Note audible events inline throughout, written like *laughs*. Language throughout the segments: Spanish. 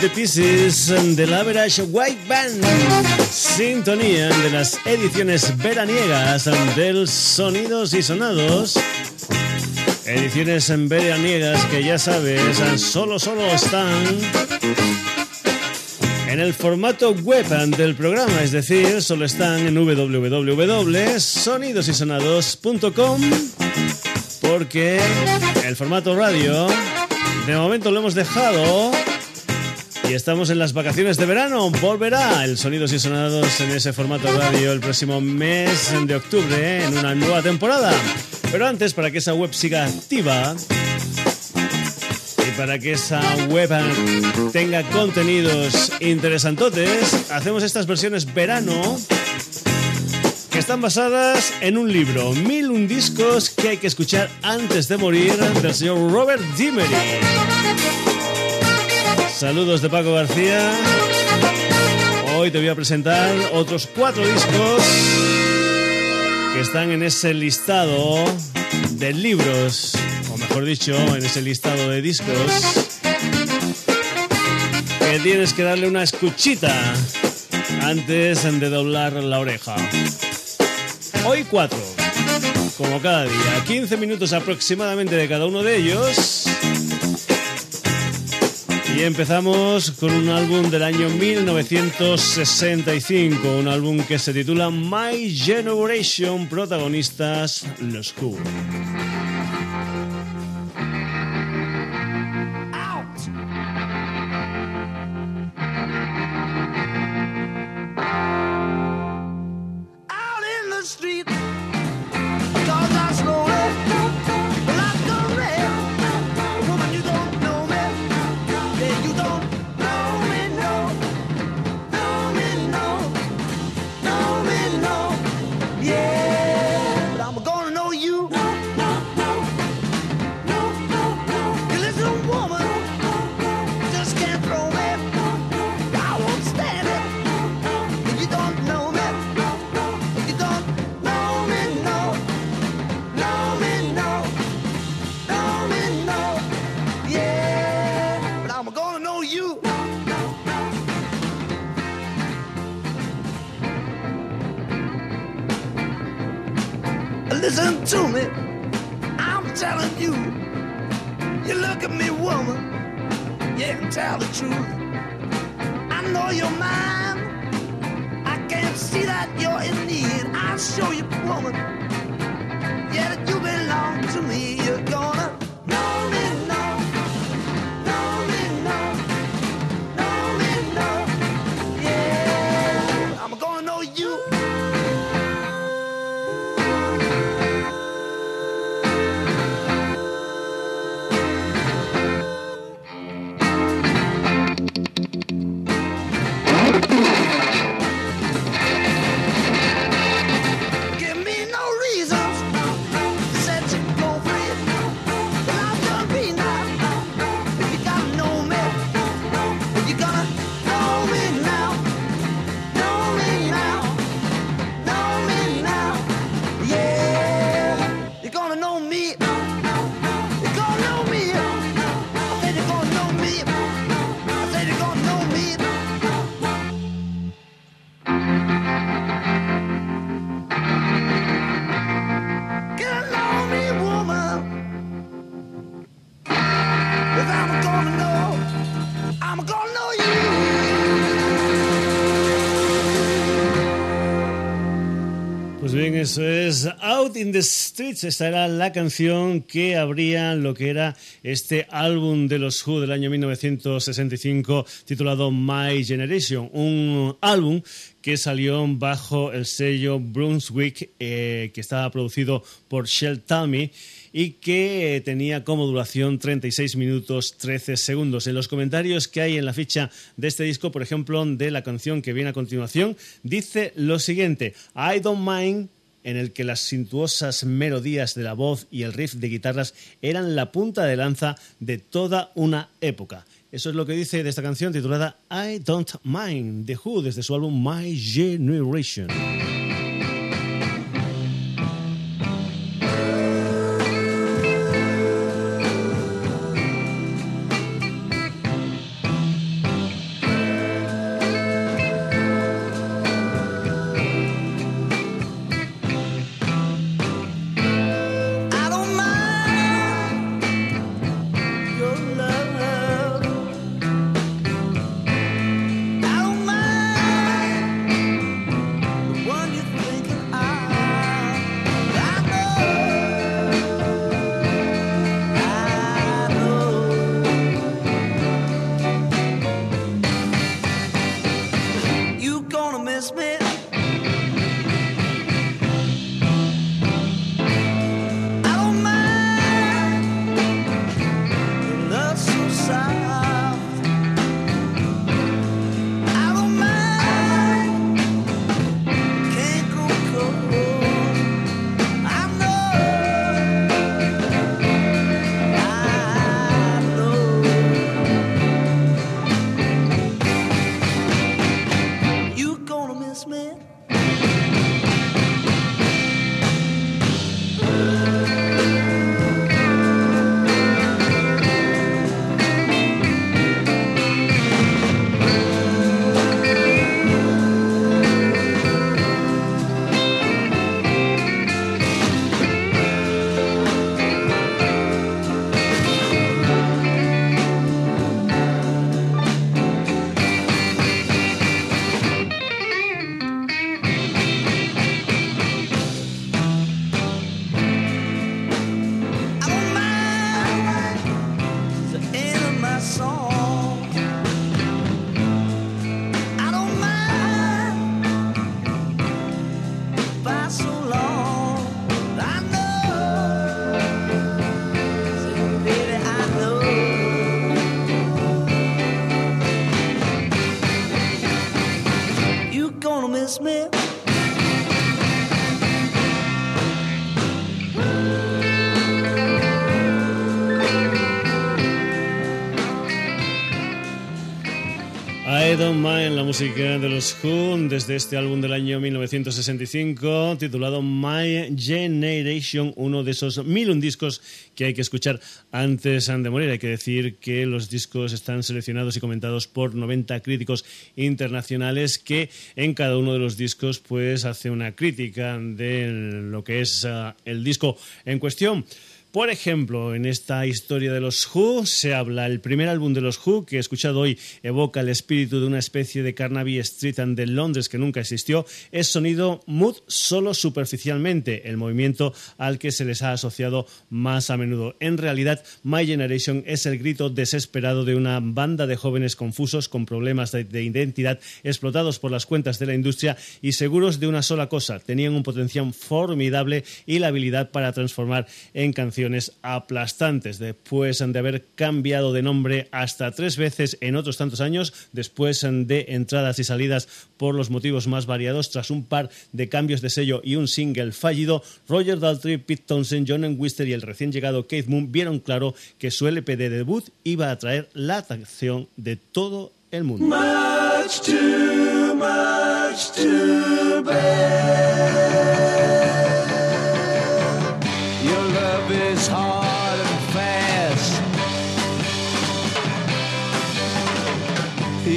the Pieces del Average White Band. Sintonía de las ediciones veraniegas del Sonidos y Sonados. Ediciones veraniegas que ya sabes, solo, solo están en el formato web del programa, es decir, solo están en www.sonidosysonados.com porque el formato radio de momento lo hemos dejado y estamos en las vacaciones de verano. Volverá el Sonidos y Sonados en ese formato radio el próximo mes de octubre en una nueva temporada. Pero antes, para que esa web siga activa y para que esa web tenga contenidos interesantotes, hacemos estas versiones verano que están basadas en un libro, Mil un discos que hay que escuchar antes de morir, del señor Robert Dimery. Saludos de Paco García. Hoy te voy a presentar otros cuatro discos que están en ese listado de libros, o mejor dicho, en ese listado de discos que tienes que darle una escuchita antes de doblar la oreja. Hoy cuatro, como cada día, 15 minutos aproximadamente de cada uno de ellos. Y empezamos con un álbum del año 1965, un álbum que se titula My Generation, protagonistas Los Who. Eso es Out in the Streets. Esta era la canción que abría lo que era este álbum de los Who del año 1965 titulado My Generation. Un álbum que salió bajo el sello Brunswick, eh, que estaba producido por Shell Talmy y que tenía como duración 36 minutos 13 segundos. En los comentarios que hay en la ficha de este disco, por ejemplo, de la canción que viene a continuación, dice lo siguiente: I don't mind en el que las suntuosas melodías de la voz y el riff de guitarras eran la punta de lanza de toda una época. Eso es lo que dice de esta canción titulada I Don't Mind, The Who, desde su álbum My Generation. Música de los Who, desde este álbum del año 1965, titulado My Generation, uno de esos mil un discos que hay que escuchar antes de morir. Hay que decir que los discos están seleccionados y comentados por 90 críticos internacionales que en cada uno de los discos pues hace una crítica de lo que es ah, el disco en cuestión. Por ejemplo, en esta historia de los Who se habla, el primer álbum de los Who que he escuchado hoy evoca el espíritu de una especie de Carnaby Street and de Londres que nunca existió, es sonido mood solo superficialmente, el movimiento al que se les ha asociado más a menudo. En realidad, My Generation es el grito desesperado de una banda de jóvenes confusos con problemas de, de identidad, explotados por las cuentas de la industria y seguros de una sola cosa, tenían un potencial formidable y la habilidad para transformar en canciones aplastantes después de haber cambiado de nombre hasta tres veces en otros tantos años, después de entradas y salidas por los motivos más variados, tras un par de cambios de sello y un single fallido, Roger Daltrey, Pete Townsend, John Wister y el recién llegado Keith Moon vieron claro que su LP de debut iba a atraer la atracción de todo el mundo.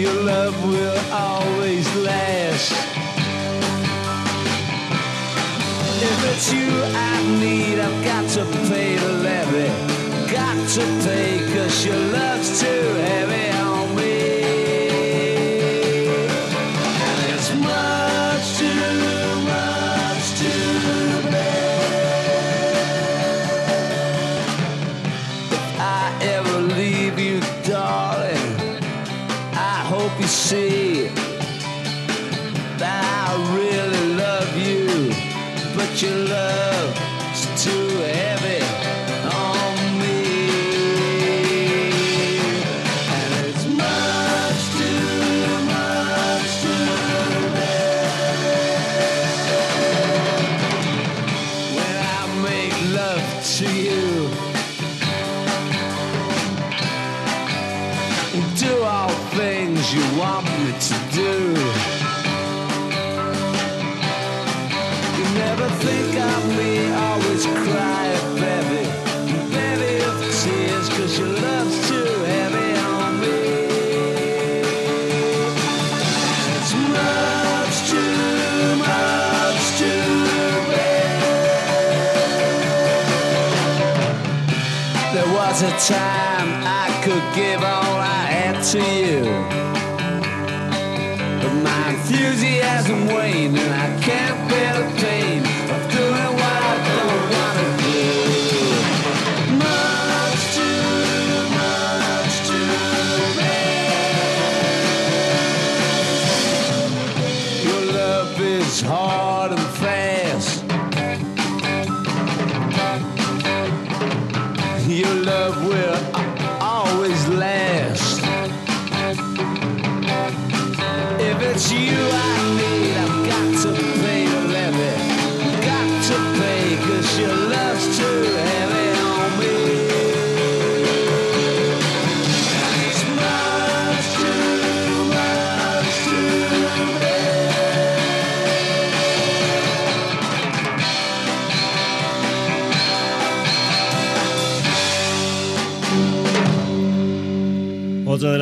Your love will always last. If it's you I need, I've got to pay the levy. Got to pay, cause your love's too heavy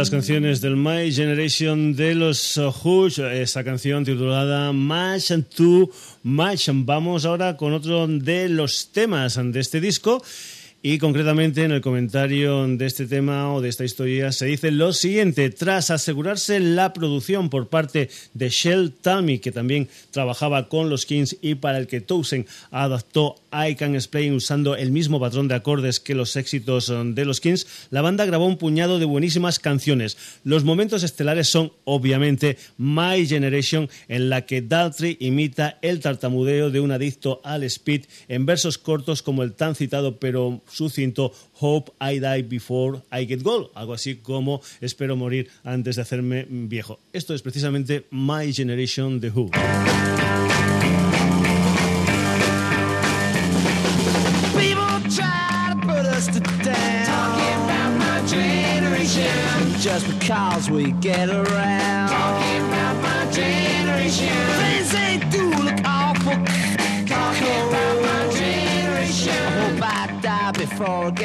las canciones del My Generation de los Who, esa canción titulada Much Too Much. Vamos ahora con otro de los temas de este disco. Y concretamente en el comentario de este tema o de esta historia se dice lo siguiente, tras asegurarse la producción por parte de Shell Talmy, que también trabajaba con los Kings y para el que Townsend adaptó I Can Explain usando el mismo patrón de acordes que los éxitos de los Kings, la banda grabó un puñado de buenísimas canciones. Los momentos estelares son, obviamente, My Generation, en la que Daltrey imita el tartamudeo de un adicto al speed en versos cortos como el tan citado pero sucinto Hope I Die Before I Get Gold, algo así como espero morir antes de hacerme viejo. Esto es precisamente My Generation The Who. Because we get around. Talking about my generation. Things they do look awful. Talking about my generation. I hope I die before I get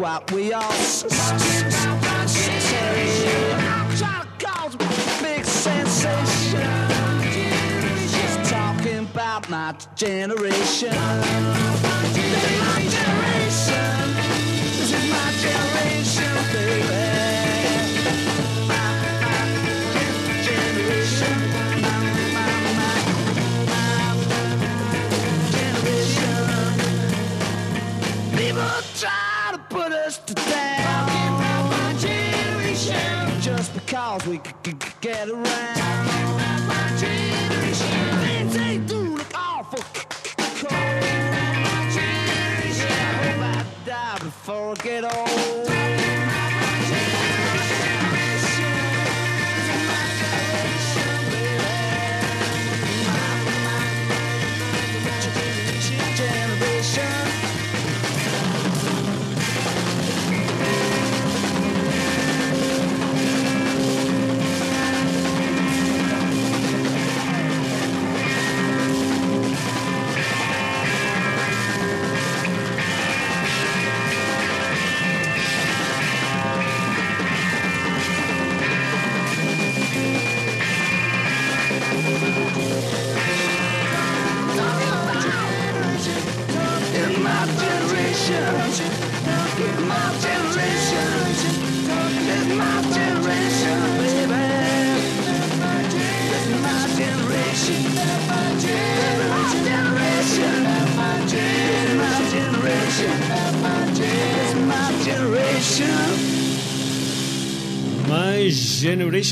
What we all say. I'm trying to cause a big sensation. Just talking about my generation. This is my generation. This is my generation, baby. Could get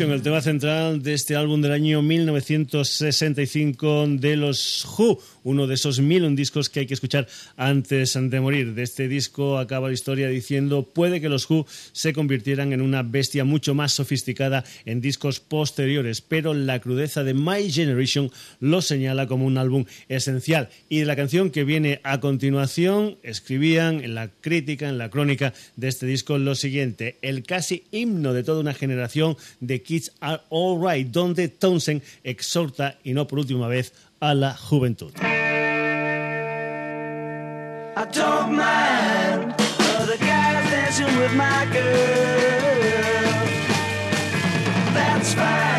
El tema central de este álbum del año 1965 de los Who, uno de esos mil discos que hay que escuchar antes de morir. De este disco acaba la historia diciendo puede que los Who se convirtieran en una bestia mucho más sofisticada en discos posteriores, pero la crudeza de My Generation lo señala como un álbum esencial. Y de la canción que viene a continuación escribían en la crítica, en la crónica de este disco lo siguiente, el casi himno de toda una generación de Kids Are Alright, donde Townsend exhorta, y no por última vez, a la juventud. I don't mind dancing with my girl. That's fine.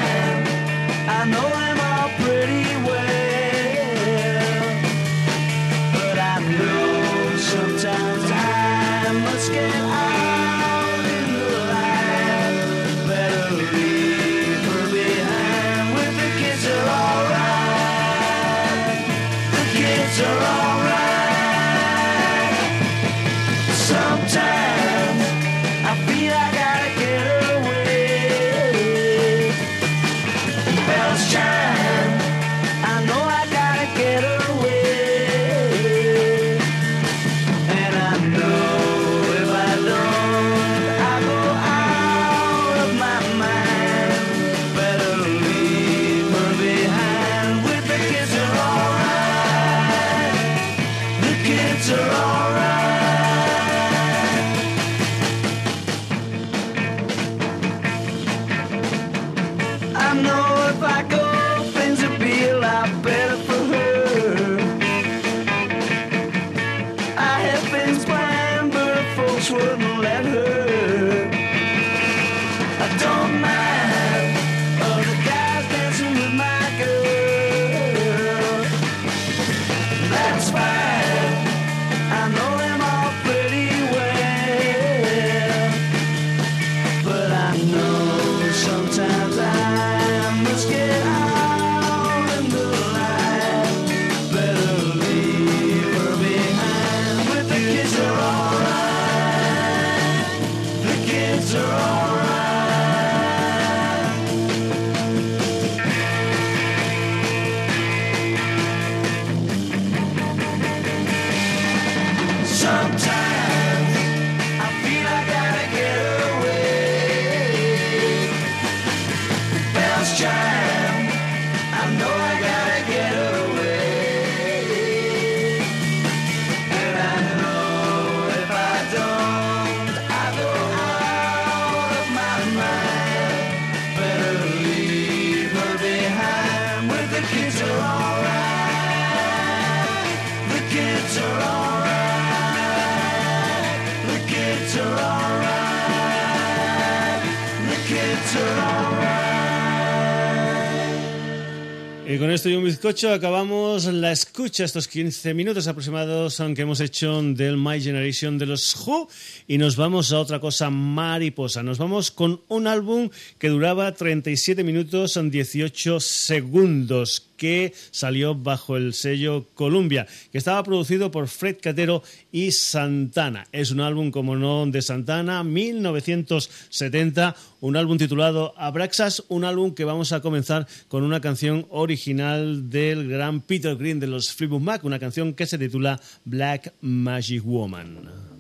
Con esto y un bizcocho acabamos la escucha, estos 15 minutos aproximados aunque hemos hecho del My Generation de los Who y nos vamos a otra cosa mariposa. Nos vamos con un álbum que duraba 37 minutos en 18 segundos que salió bajo el sello Columbia, que estaba producido por Fred Catero y Santana. Es un álbum, como no, de Santana, 1970, un álbum titulado Abraxas, un álbum que vamos a comenzar con una canción original del gran Peter Green de los Fleetwood Mac, una canción que se titula Black Magic Woman.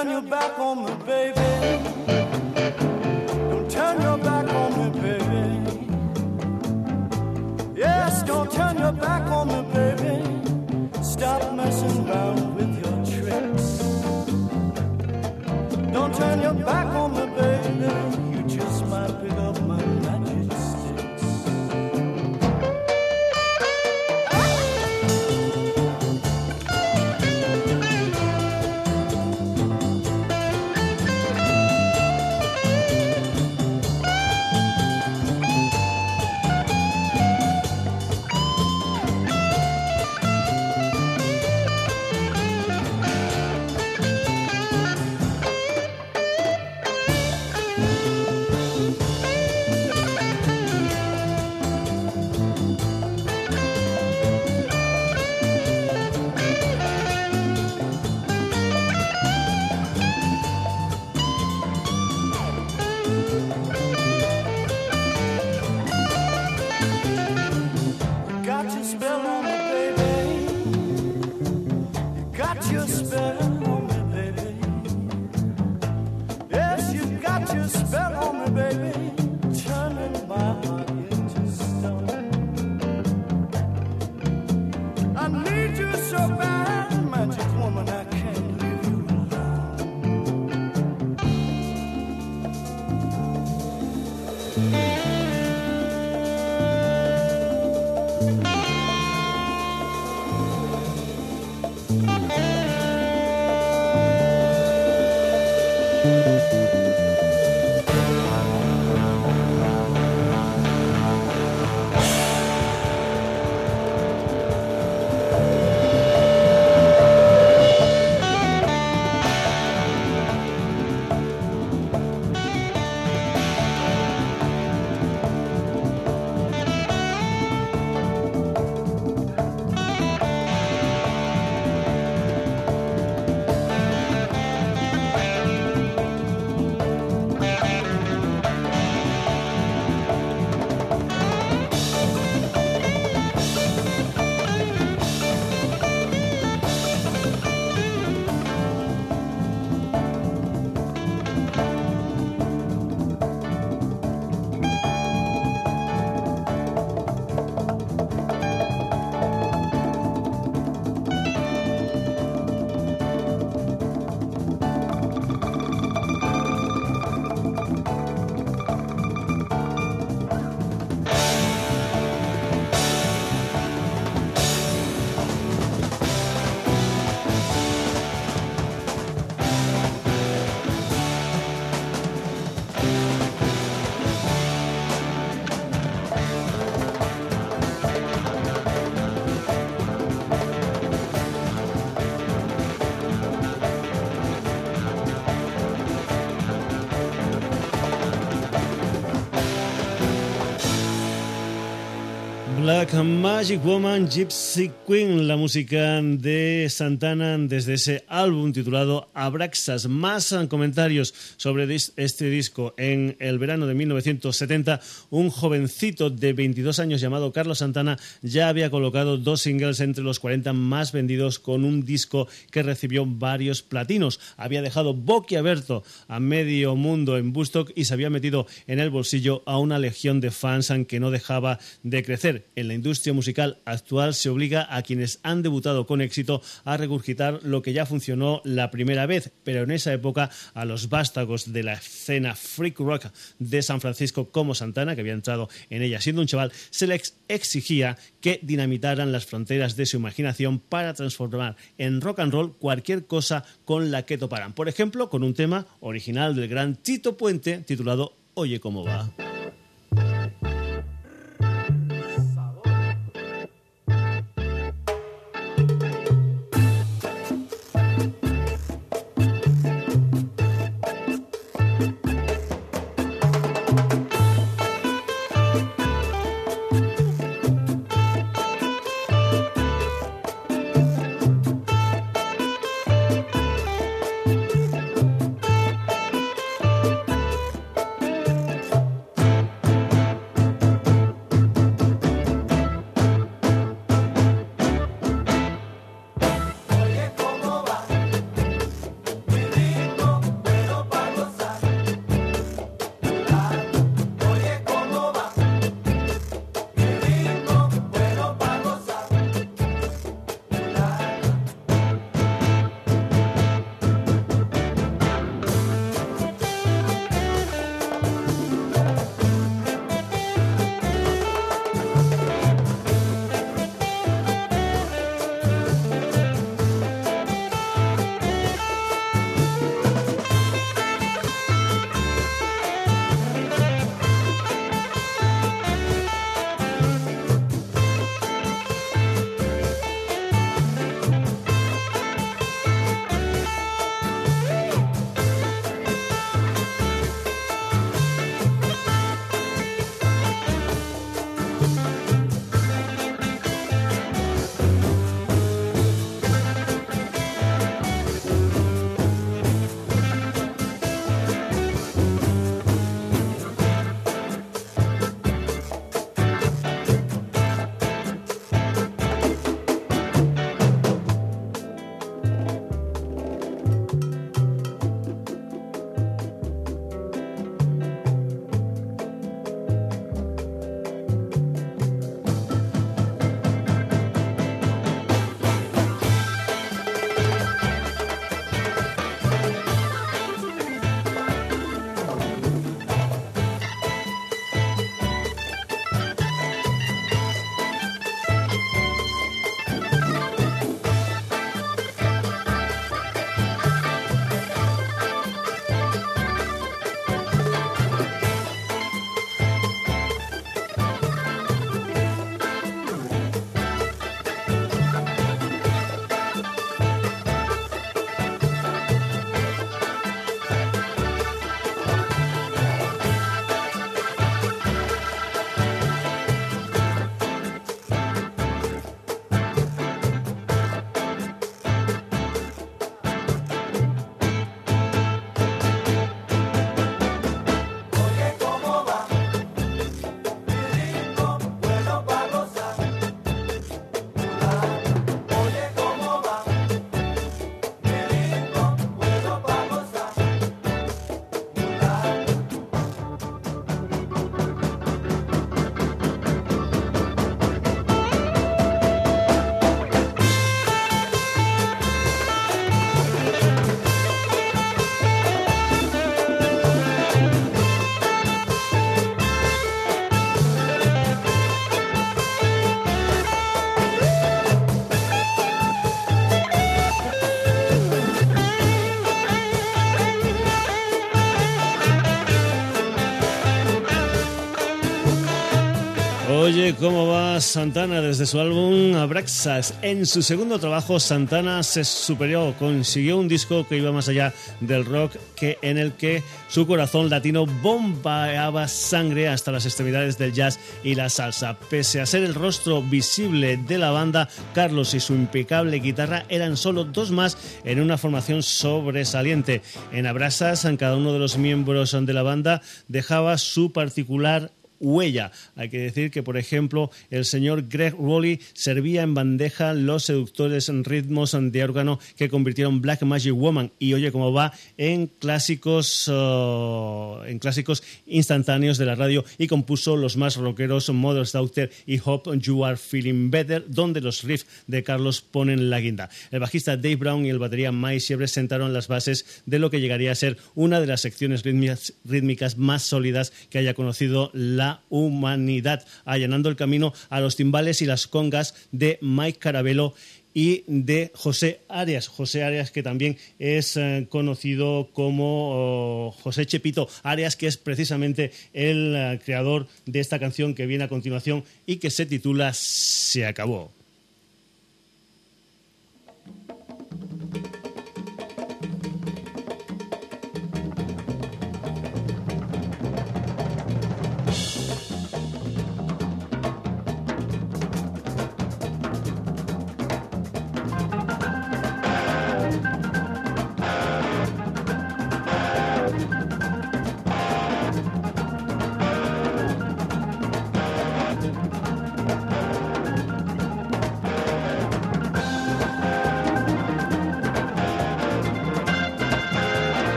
turn your back on me, baby. Don't turn your back on me, baby. Yes, don't turn your back on me, baby. Stop messing around with your tricks. Don't turn your back on me. Magic Woman, Gypsy Queen, la música de Santana desde ese álbum titulado Abraxas. Más comentarios sobre este disco. En el verano de 1970, un jovencito de 22 años llamado Carlos Santana ya había colocado dos singles entre los 40 más vendidos con un disco que recibió varios platinos. Había dejado boquiabierto a medio mundo en Bustock y se había metido en el bolsillo a una legión de fans que no dejaba de crecer. En la industria musical actual se obliga a quienes han debutado con éxito a regurgitar lo que ya funcionó la primera vez, pero en esa época a los vástagos de la escena freak rock de San Francisco como Santana, que había entrado en ella siendo un chaval, se les exigía que dinamitaran las fronteras de su imaginación para transformar en rock and roll cualquier cosa con la que toparan. Por ejemplo, con un tema original del gran Tito Puente titulado Oye cómo va. Oye, ¿cómo va Santana desde su álbum Abraxas? En su segundo trabajo, Santana se superó, consiguió un disco que iba más allá del rock, que en el que su corazón latino bombeaba sangre hasta las extremidades del jazz y la salsa. Pese a ser el rostro visible de la banda, Carlos y su impecable guitarra eran solo dos más en una formación sobresaliente. En Abraxas, cada uno de los miembros de la banda dejaba su particular huella. Hay que decir que, por ejemplo, el señor Greg Rowley servía en bandeja los seductores ritmos de órgano que convirtieron Black Magic Woman y oye cómo va en clásicos uh, en clásicos instantáneos de la radio y compuso los más rockeros Mother's Daughter y Hope You Are Feeling Better donde los riffs de Carlos ponen la guinda. El bajista Dave Brown y el batería Mike Siebre sentaron las bases de lo que llegaría a ser una de las secciones rítmicas más sólidas que haya conocido la humanidad, allanando el camino a los timbales y las congas de Mike Carabello y de José Arias. José Arias, que también es eh, conocido como oh, José Chepito Arias, que es precisamente el eh, creador de esta canción que viene a continuación y que se titula Se acabó.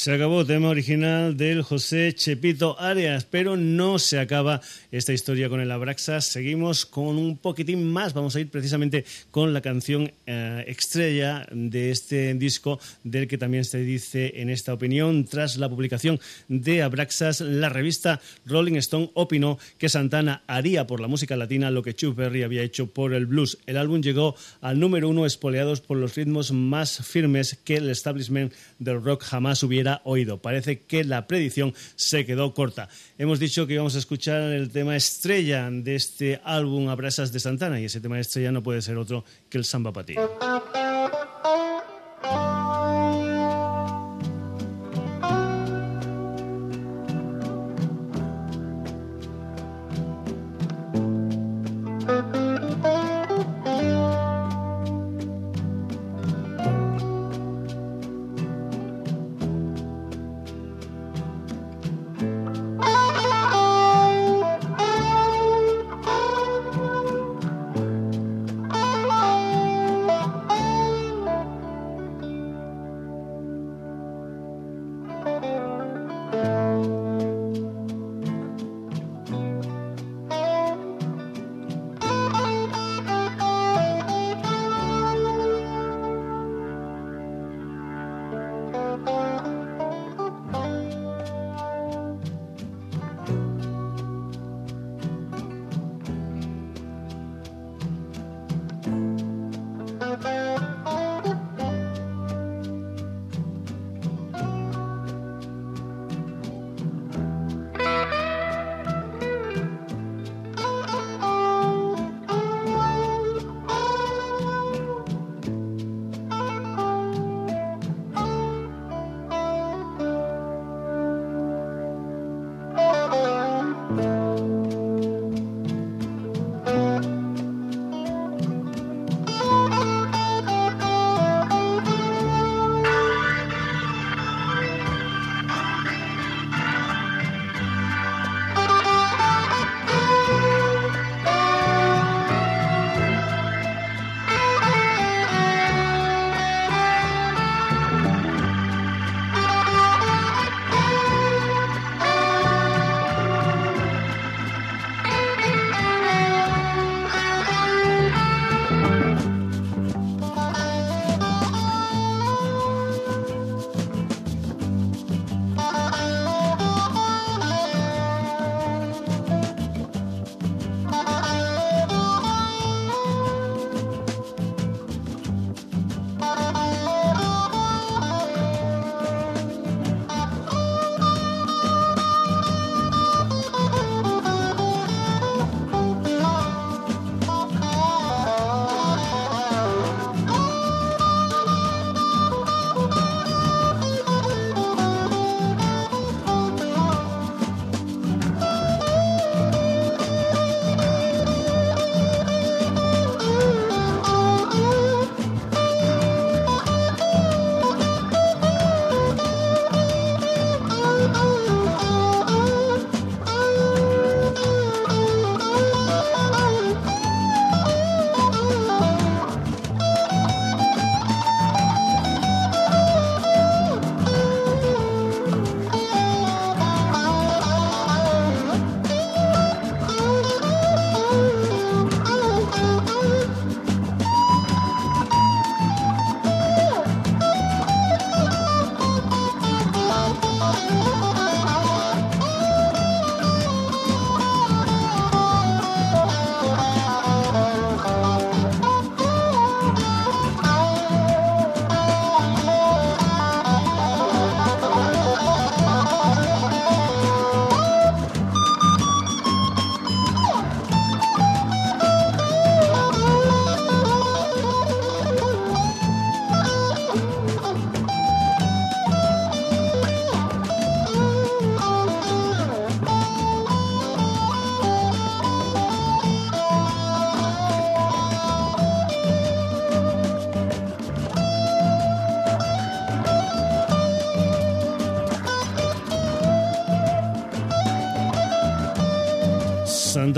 Se acabó tema original del José Chepito Arias, pero no se acaba esta historia con el Abraxas. Seguimos con un poquitín más. Vamos a ir precisamente con la canción eh, estrella de este disco, del que también se dice en esta opinión. Tras la publicación de Abraxas, la revista Rolling Stone opinó que Santana haría por la música latina lo que Chuck Berry había hecho por el blues. El álbum llegó al número uno, espoleados por los ritmos más firmes que el establishment del rock jamás hubiera oído. Parece que la predicción se quedó corta. Hemos dicho que íbamos a escuchar el tema estrella de este álbum Abrasas de Santana y ese tema estrella no puede ser otro que el Samba Patí.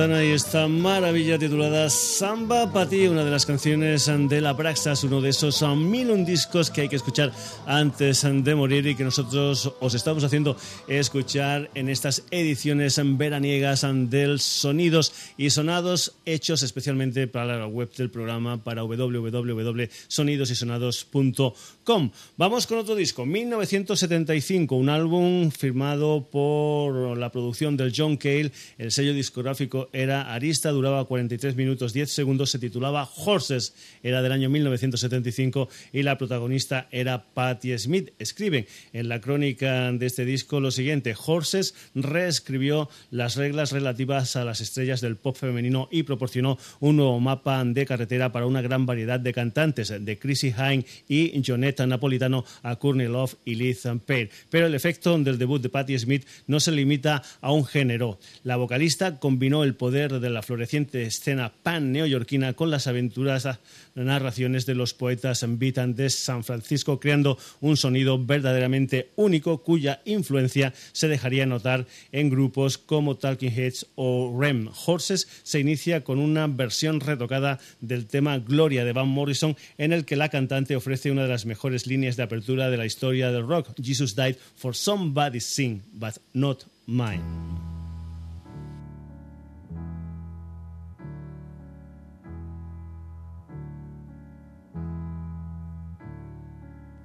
Santana y esta maravilla titulada Samba Pati, una de las canciones de la Praxas, uno de esos mil un discos que hay que escuchar antes de morir y que nosotros os estamos haciendo escuchar en estas ediciones veraniegas del Sonidos y Sonados, hechos especialmente para la web del programa, para www.sonidosysonados.com. Vamos con otro disco, 1975, un álbum firmado por la producción del John Cale, el sello discográfico era Arista, duraba 43 minutos 10 segundos, se titulaba Horses, era del año 1975 y la protagonista era Patti Smith. Escriben en la crónica de este disco lo siguiente, Horses reescribió las reglas relativas a las estrellas del pop femenino y proporcionó un nuevo mapa de carretera para una gran variedad de cantantes, de Chrissy Hine y Jonetta Napolitano a Courtney Love y Liz Payne. Pero el efecto del debut de Patti Smith no se limita a un género. La vocalista combinó el poder de la floreciente escena pan-neoyorquina con las aventuras narraciones de los poetas Beaton de San Francisco, creando un sonido verdaderamente único cuya influencia se dejaría notar en grupos como Talking Heads o Rem. Horses se inicia con una versión retocada del tema Gloria de Van Morrison, en el que la cantante ofrece una de las mejores líneas de apertura de la historia del rock. Jesus died for somebody's sin, but not mine.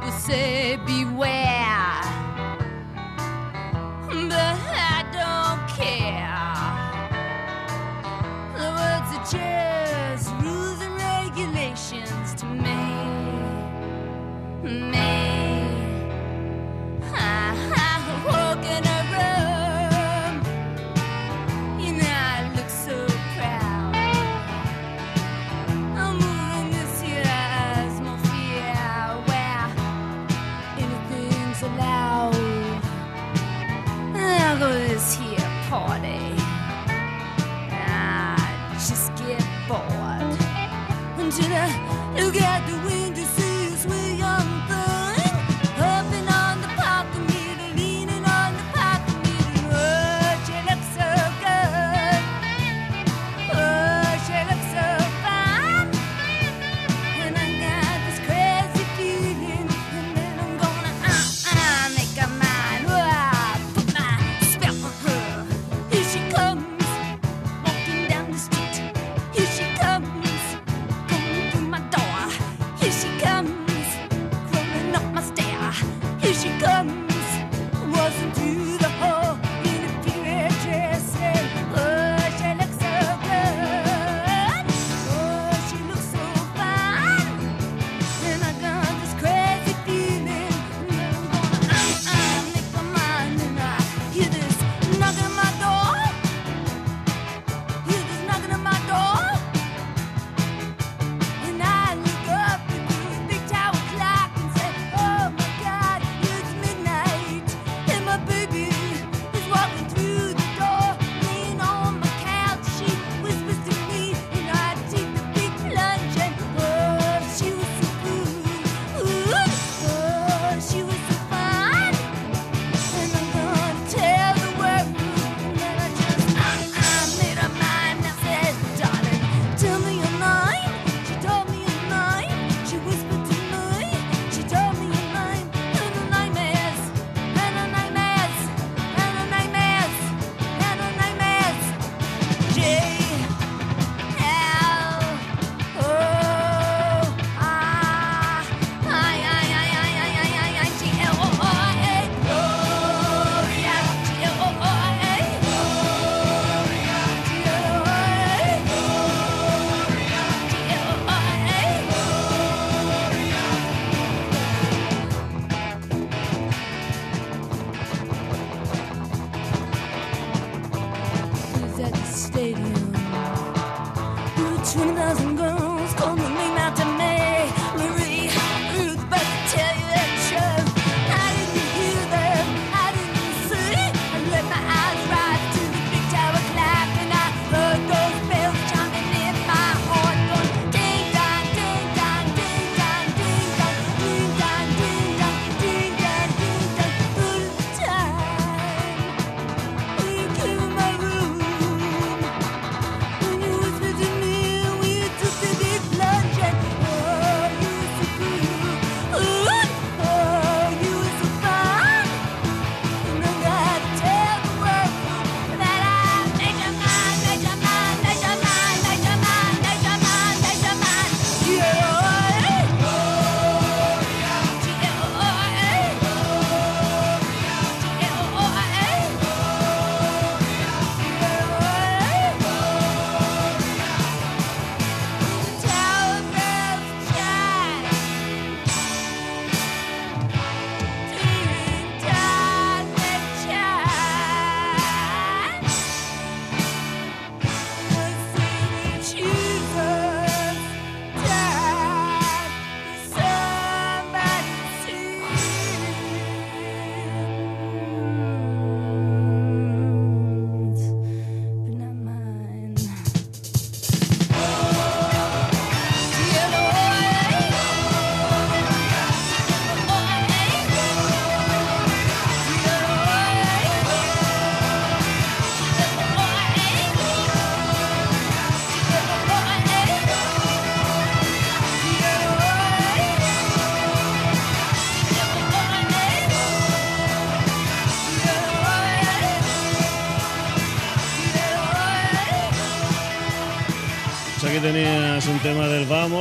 people say beware, look at the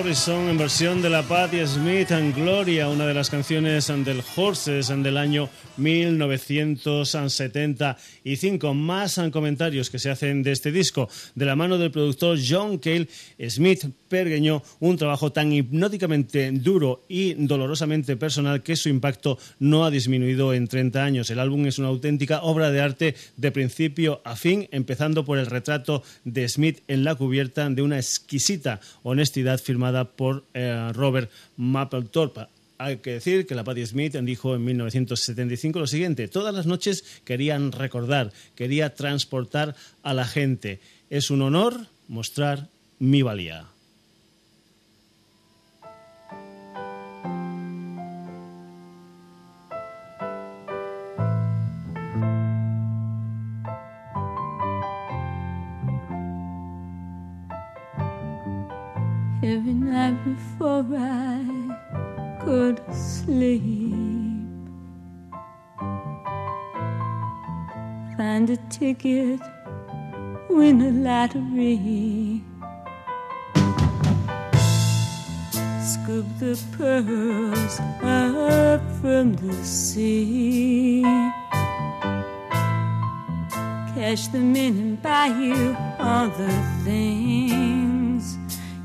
Morrison en versión de la Patti Smith and Gloria, una de las canciones del Horses del año 1975. Más comentarios que se hacen de este disco. De la mano del productor John Cale, Smith pergueñó un trabajo tan hipnóticamente duro y dolorosamente personal que su impacto no ha disminuido en 30 años. El álbum es una auténtica obra de arte de principio a fin, empezando por el retrato de Smith en la cubierta de una exquisita honestidad firmada por eh, Robert Mapplethorpe. Hay que decir que la Patti Smith dijo en 1975 lo siguiente, todas las noches querían recordar, quería transportar a la gente. Es un honor mostrar mi valía. before could sleep. Find a ticket, win a lottery. Scoop the pearls up from the sea. Cash them in and buy you all the things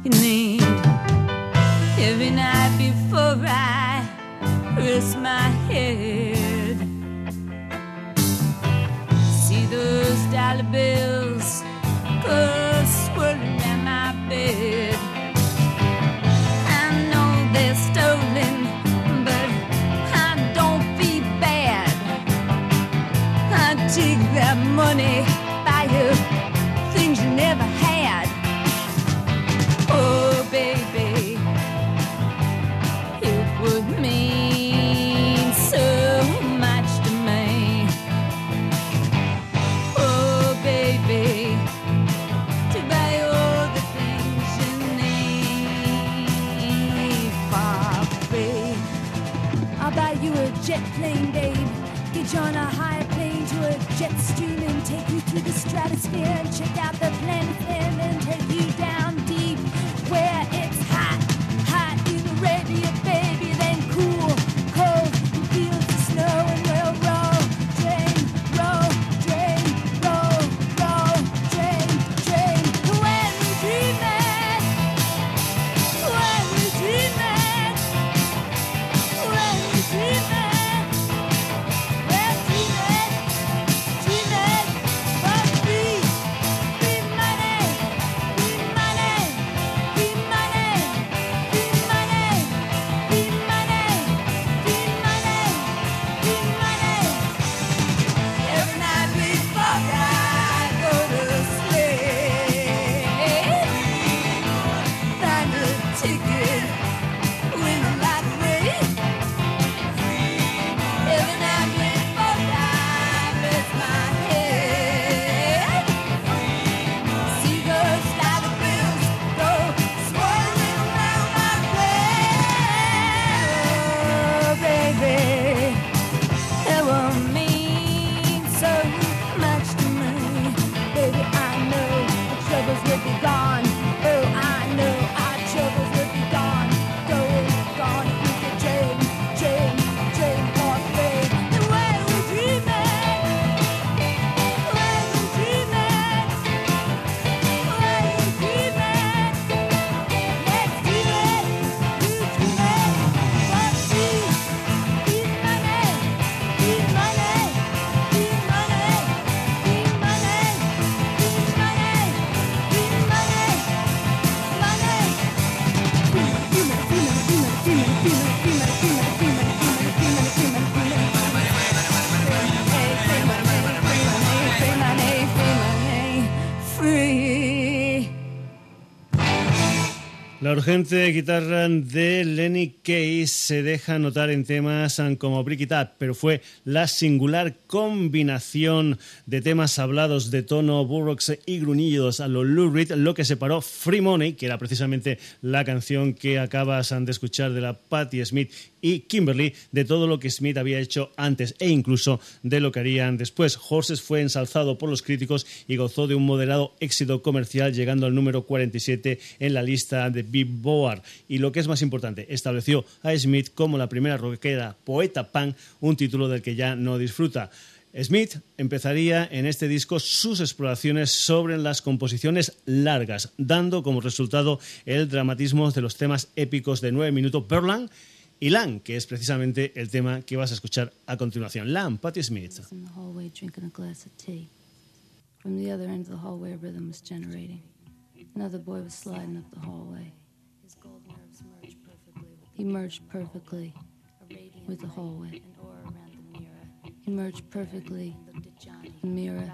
you need. Every night before I rest my head, see those dollar bills go urgente guitarra de Lenny Case se deja notar en temas como Brick It pero fue la singular combinación de temas hablados de tono burrocks y gruñidos a lo Lou Reed lo que separó Free Money, que era precisamente la canción que acabas de escuchar de la Patti Smith y Kimberly de todo lo que Smith había hecho antes e incluso de lo que harían después. Horses fue ensalzado por los críticos y gozó de un moderado éxito comercial, llegando al número 47 en la lista de Billboard. Y lo que es más importante, estableció a Smith como la primera rockera poeta punk, un título del que ya no disfruta. Smith empezaría en este disco sus exploraciones sobre las composiciones largas, dando como resultado el dramatismo de los temas épicos de nueve minutos Berlin y Lamb, que es precisamente el tema que vas a escuchar a continuación. Lamb, Patti Smith. From the other end of the hallway, a rhythm was generating. Another boy was sliding up the hallway. He merged perfectly with the hallway. And oar around the mirror. He merged perfectly. The mirror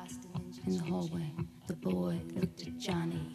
in the hallway. The boy looked at Johnny.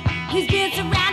He's being surrounded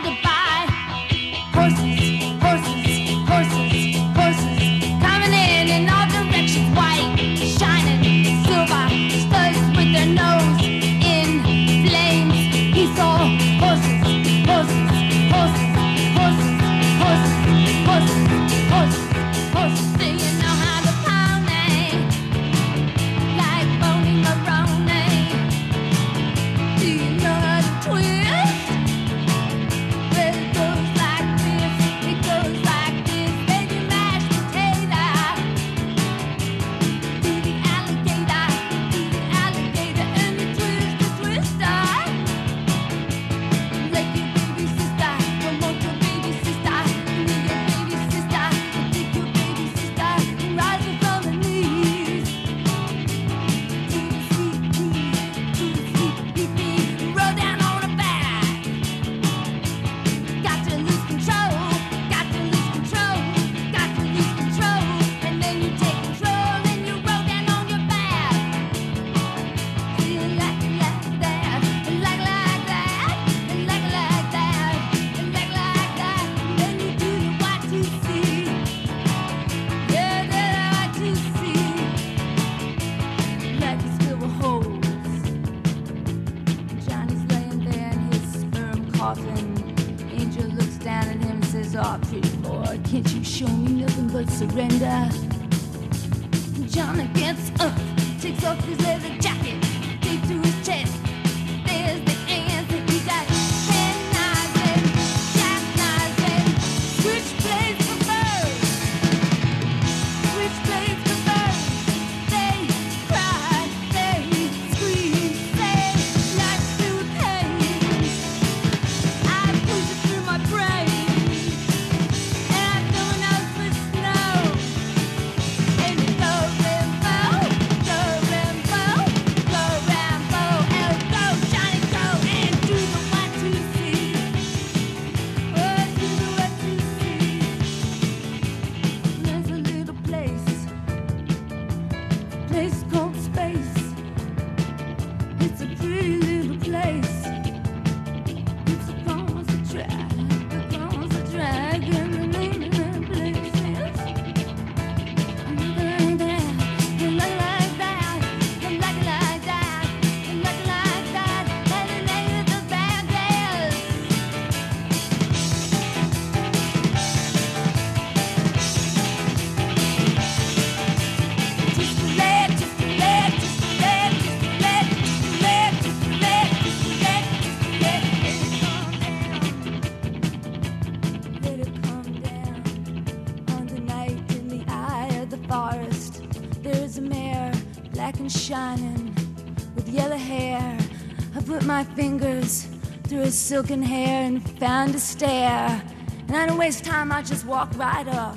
silken hair and found a stare. And I don't waste time, I just walk right up.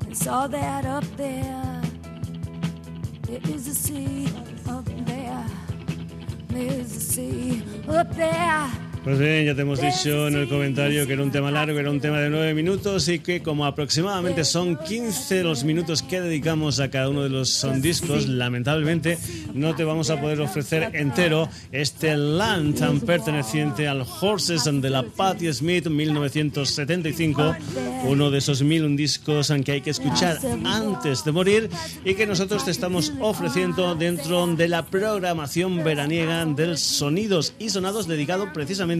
And saw that up there. There is a sea up there. There's a sea up there. Pues bien, ya te hemos dicho en el comentario que era un tema largo, era un tema de nueve minutos y que como aproximadamente son 15 los minutos que dedicamos a cada uno de los son discos, lamentablemente no te vamos a poder ofrecer entero este Land tan perteneciente al Horses de la Patti Smith 1975, uno de esos mil un discos que hay que escuchar antes de morir y que nosotros te estamos ofreciendo dentro de la programación veraniega del Sonidos y Sonados dedicado precisamente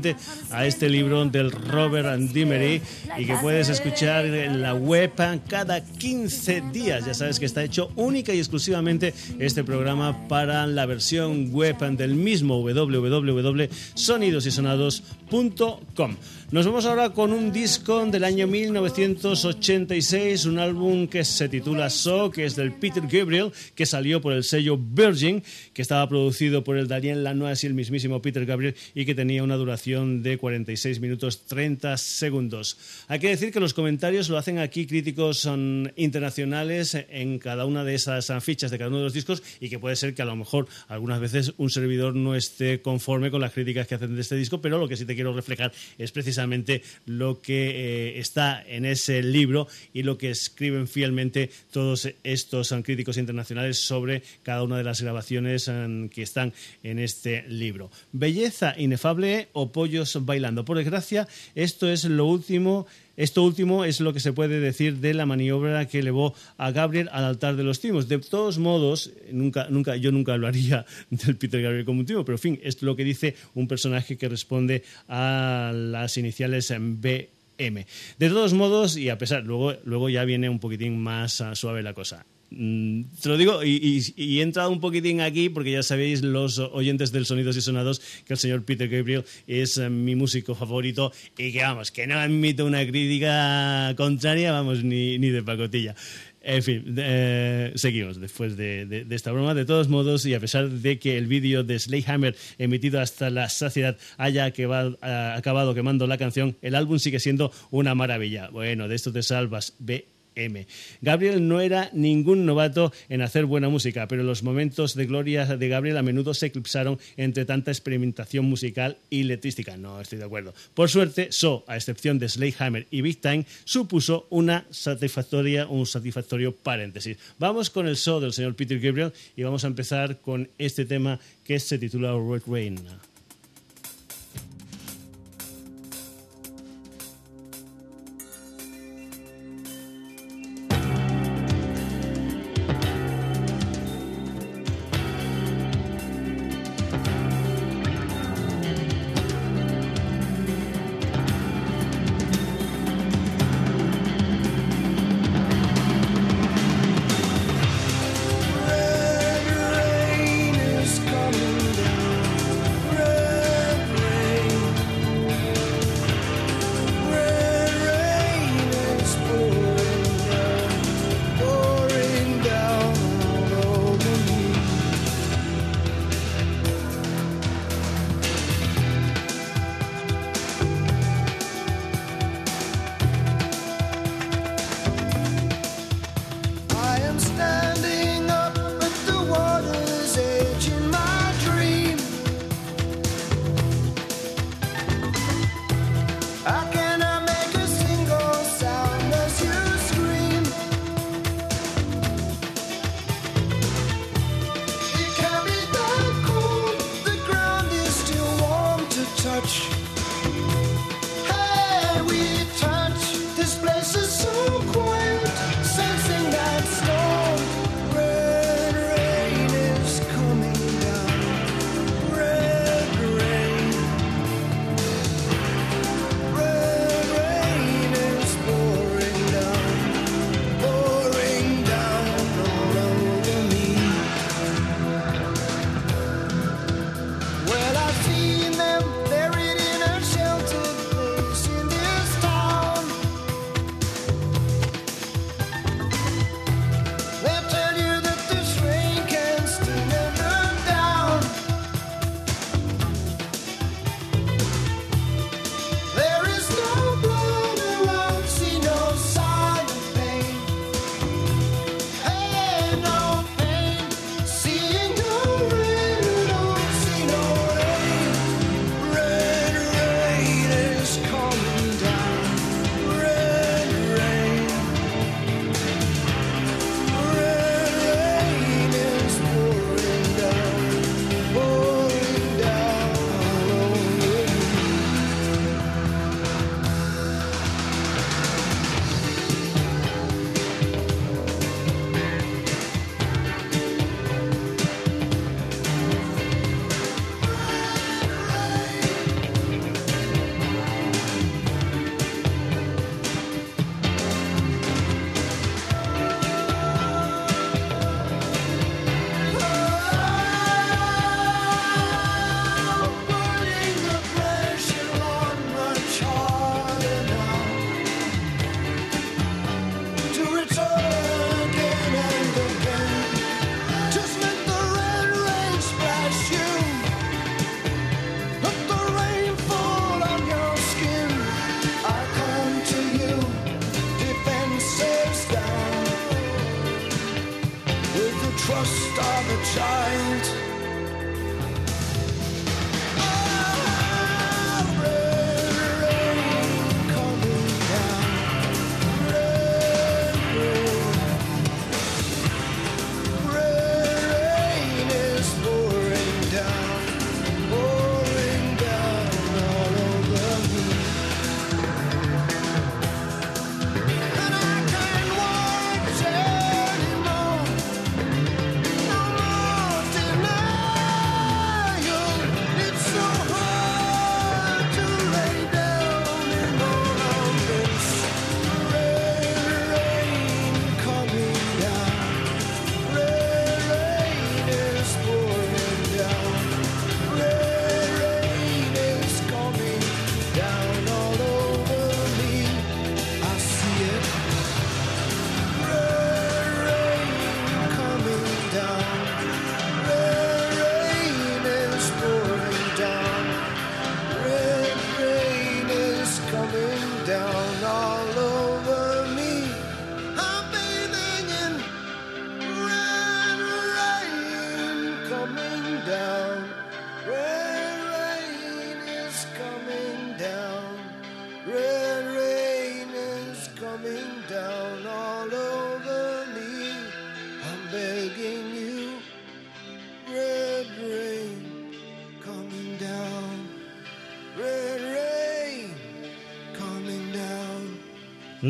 a este libro del Robert Dimery y que puedes escuchar en la web cada 15 días. Ya sabes que está hecho única y exclusivamente este programa para la versión web del mismo www.sonidosysonados.com. Nos vamos ahora con un disco del año 1986, un álbum que se titula So, que es del Peter Gabriel, que salió por el sello Virgin, que estaba producido por el Daniel Lanois y el mismísimo Peter Gabriel y que tenía una duración de 46 minutos 30 segundos. Hay que decir que los comentarios lo hacen aquí críticos internacionales en cada una de esas fichas de cada uno de los discos y que puede ser que a lo mejor algunas veces un servidor no esté conforme con las críticas que hacen de este disco, pero lo que sí te quiero reflejar es precisamente lo que eh, está en ese libro y lo que escriben fielmente todos estos um, críticos internacionales sobre cada una de las grabaciones um, que están en este libro. Belleza inefable o pollos bailando. Por desgracia, esto es lo último esto último es lo que se puede decir de la maniobra que elevó a Gabriel al altar de los timos. De todos modos, nunca, nunca, yo nunca lo haría *laughs* del Peter Gabriel como un timo, pero en fin, es lo que dice un personaje que responde a las iniciales en BM. De todos modos, y a pesar, luego, luego ya viene un poquitín más ah, suave la cosa. Mm, te lo digo y, he entrado un poquitín aquí porque ya sabéis los oyentes del Sonidos y Sonados que el señor Peter Gabriel es eh, mi músico favorito y que vamos, que no admito una crítica contraria, vamos, ni, ni de pacotilla. En fin, eh, seguimos después de, esta broma. De todos modos, y a pesar de que el vídeo de Slayhammer emitido hasta la saciedad haya acabado quemando la canción, el álbum sigue siendo una maravilla. Bueno, de esto te salvas. Ve Gabriel no era ningún novato en hacer buena música, pero los momentos de gloria de Gabriel a menudo se eclipsaron entre tanta experimentación musical y letrística. No estoy de acuerdo. Por suerte, So, a excepción de Slayhammer y Big Time, supuso una satisfactoria, un satisfactorio paréntesis. Vamos con el So del señor Peter Gabriel y vamos a empezar con este tema que se titula Red Rain.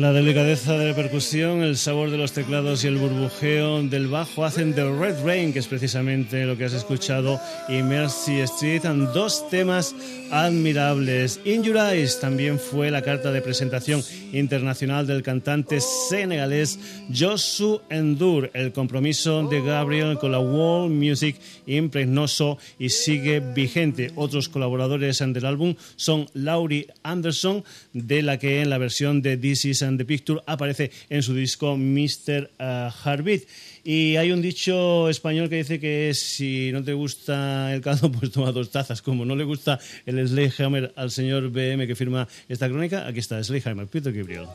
La delicadeza de la percusión, el sabor de los teclados y el burbujeo del bajo hacen The Red Rain, que es precisamente lo que has escuchado, y Mercy Street, dos temas admirables. In Your Eyes también fue la carta de presentación internacional del cantante senegalés Josu Endur. El compromiso de Gabriel con la world music impregnoso y sigue vigente. Otros colaboradores del álbum son Laurie Anderson, de la que en la versión de This Is the Picture aparece en su disco Mr. Heartbeat. Y hay un dicho español que dice que si no te gusta el caldo, *laughs* pues toma dos tazas. Como no le gusta el Sledgehammer al señor BM que firma esta crónica, aquí está Sledgehammer, Peter Gabriel.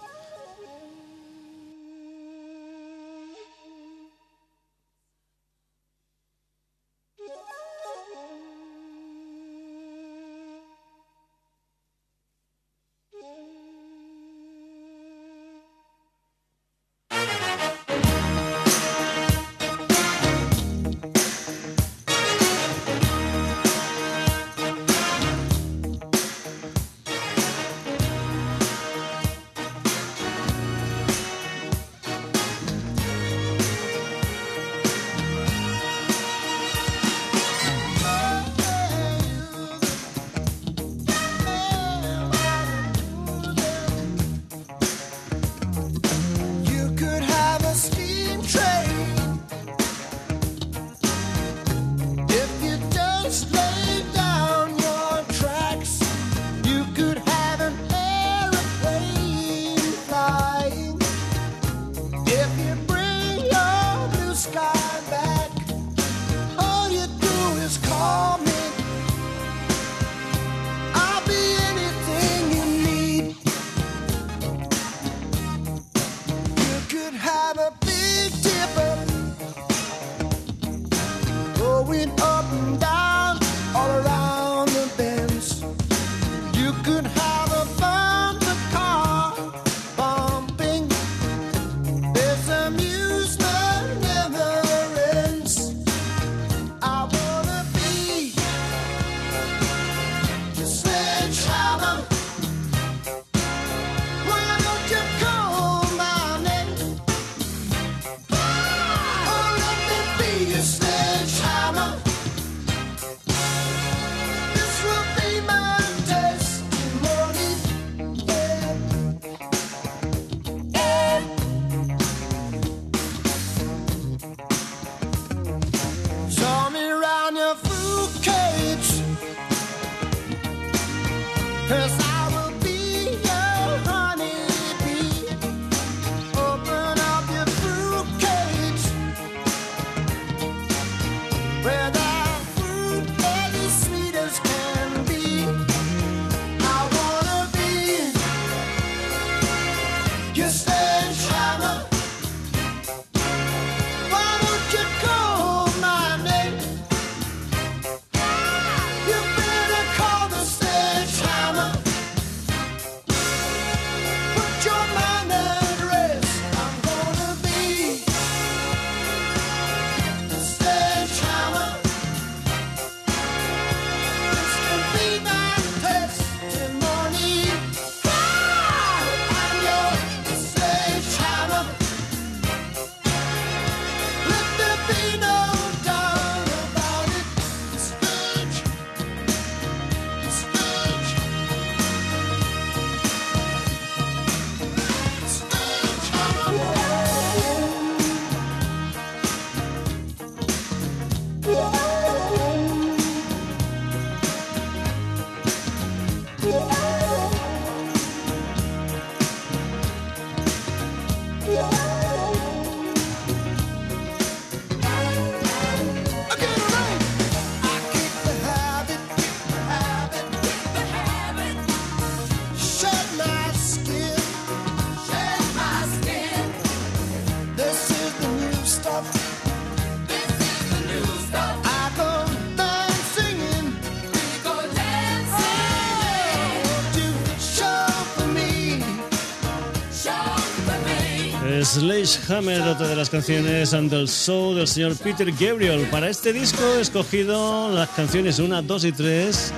Sledgehammer, otra de las canciones del show del señor Peter Gabriel. Para este disco he escogido las canciones 1, 2 y 3,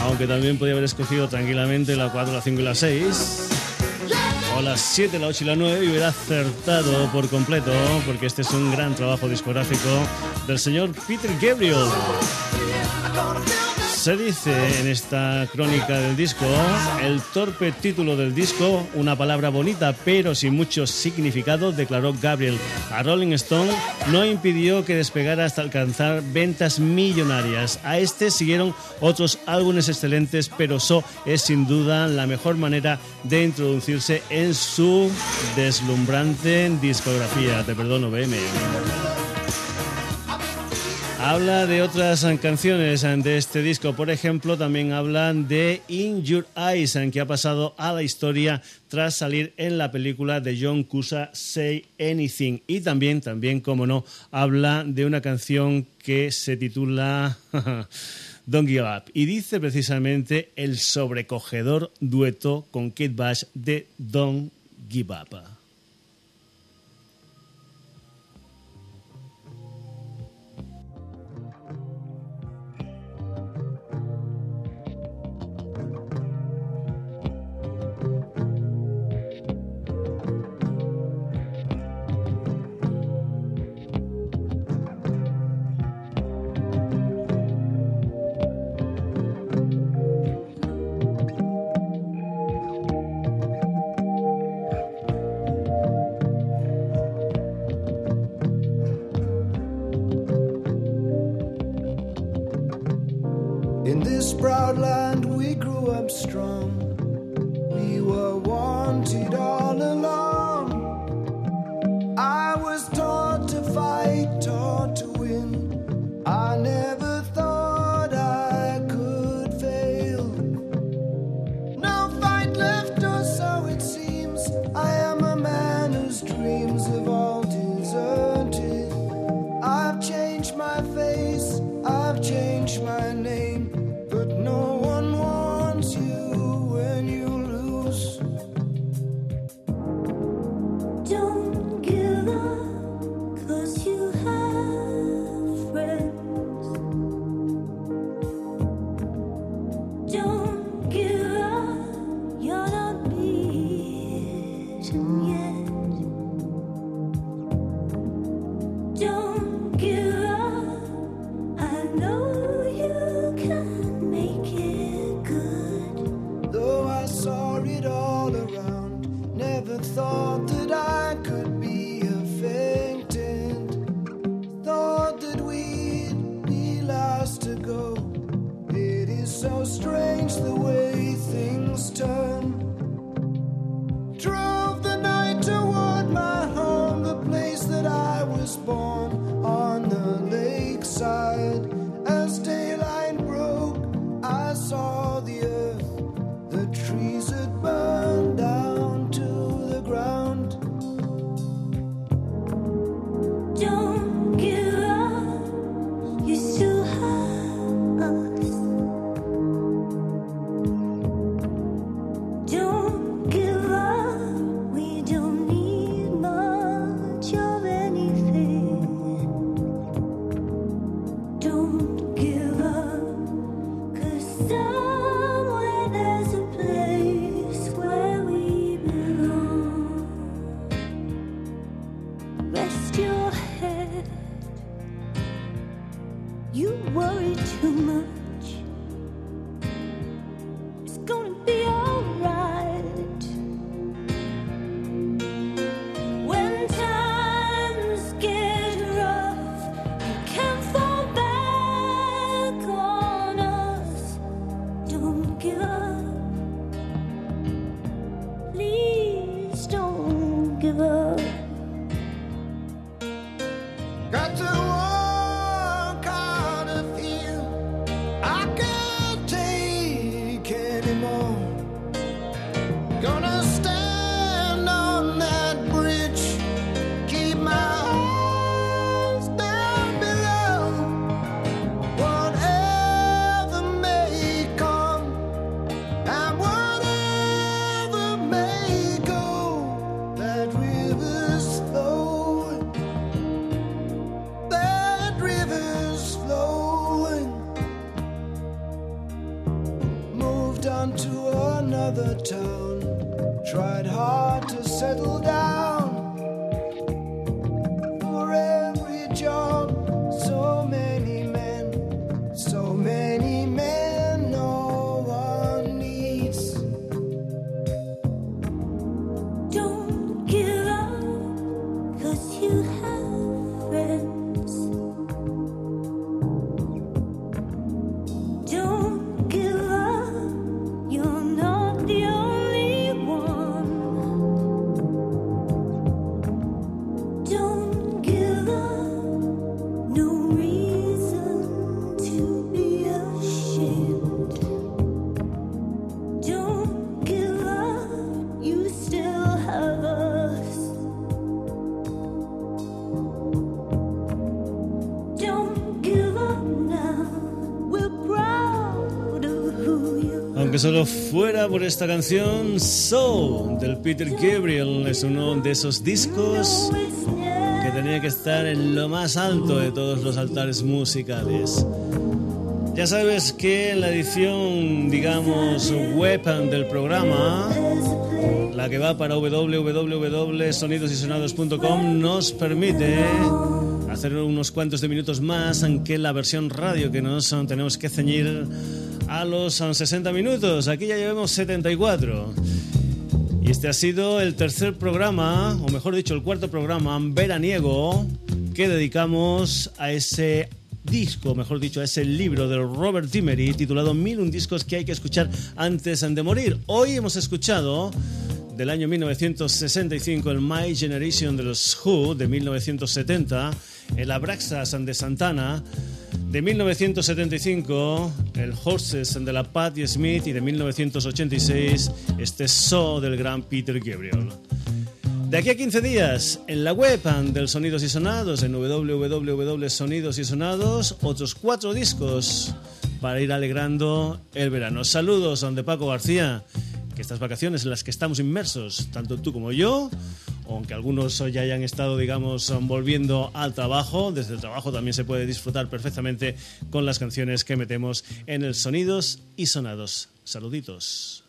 aunque también podía haber escogido tranquilamente la 4, la 5 y la 6. O las 7, la 8 y la 9 y hubiera acertado por completo, porque este es un gran trabajo discográfico del señor Peter Gabriel. Se dice en esta crónica del disco, el torpe título del disco, una palabra bonita pero sin mucho significado, declaró Gabriel. A Rolling Stone no impidió que despegara hasta alcanzar ventas millonarias. A este siguieron otros álbumes excelentes, pero So es sin duda la mejor manera de introducirse en su deslumbrante discografía. Te perdono, BM. Habla de otras canciones de este disco, por ejemplo, también hablan de In Your Eyes, que ha pasado a la historia tras salir en la película de John Cusa Say Anything. Y también, también, como no, habla de una canción que se titula *laughs* Don't Give Up y dice precisamente el sobrecogedor dueto con Kate Bash de Don't Give Up. we'd be lost to go. It is so strange the way things turn. Solo fuera por esta canción, So, del Peter Gabriel, es uno de esos discos que tenía que estar en lo más alto de todos los altares musicales. Ya sabes que la edición, digamos, web del programa, la que va para www.sonidosysonados.com, nos permite hacer unos cuantos de minutos más que la versión radio que nos tenemos que ceñir a los 60 minutos. Aquí ya llevamos 74. Y este ha sido el tercer programa, o mejor dicho, el cuarto programa veraniego que dedicamos a ese disco, mejor dicho, a ese libro del Robert Dimery titulado Mil un discos que hay que escuchar antes de morir. Hoy hemos escuchado del año 1965 el My Generation de los Who de 1970, el Abraxas de Santana de 1975, el Horses de la Patti Smith y de 1986 este So del gran Peter Gabriel. De aquí a 15 días, en la web del Sonidos y Sonados, en www.sonidos y Sonados, otros cuatro discos para ir alegrando el verano. Saludos, donde Paco García, que estas vacaciones en las que estamos inmersos, tanto tú como yo, aunque algunos ya hayan estado, digamos, volviendo al trabajo, desde el trabajo también se puede disfrutar perfectamente con las canciones que metemos en el Sonidos y Sonados. Saluditos.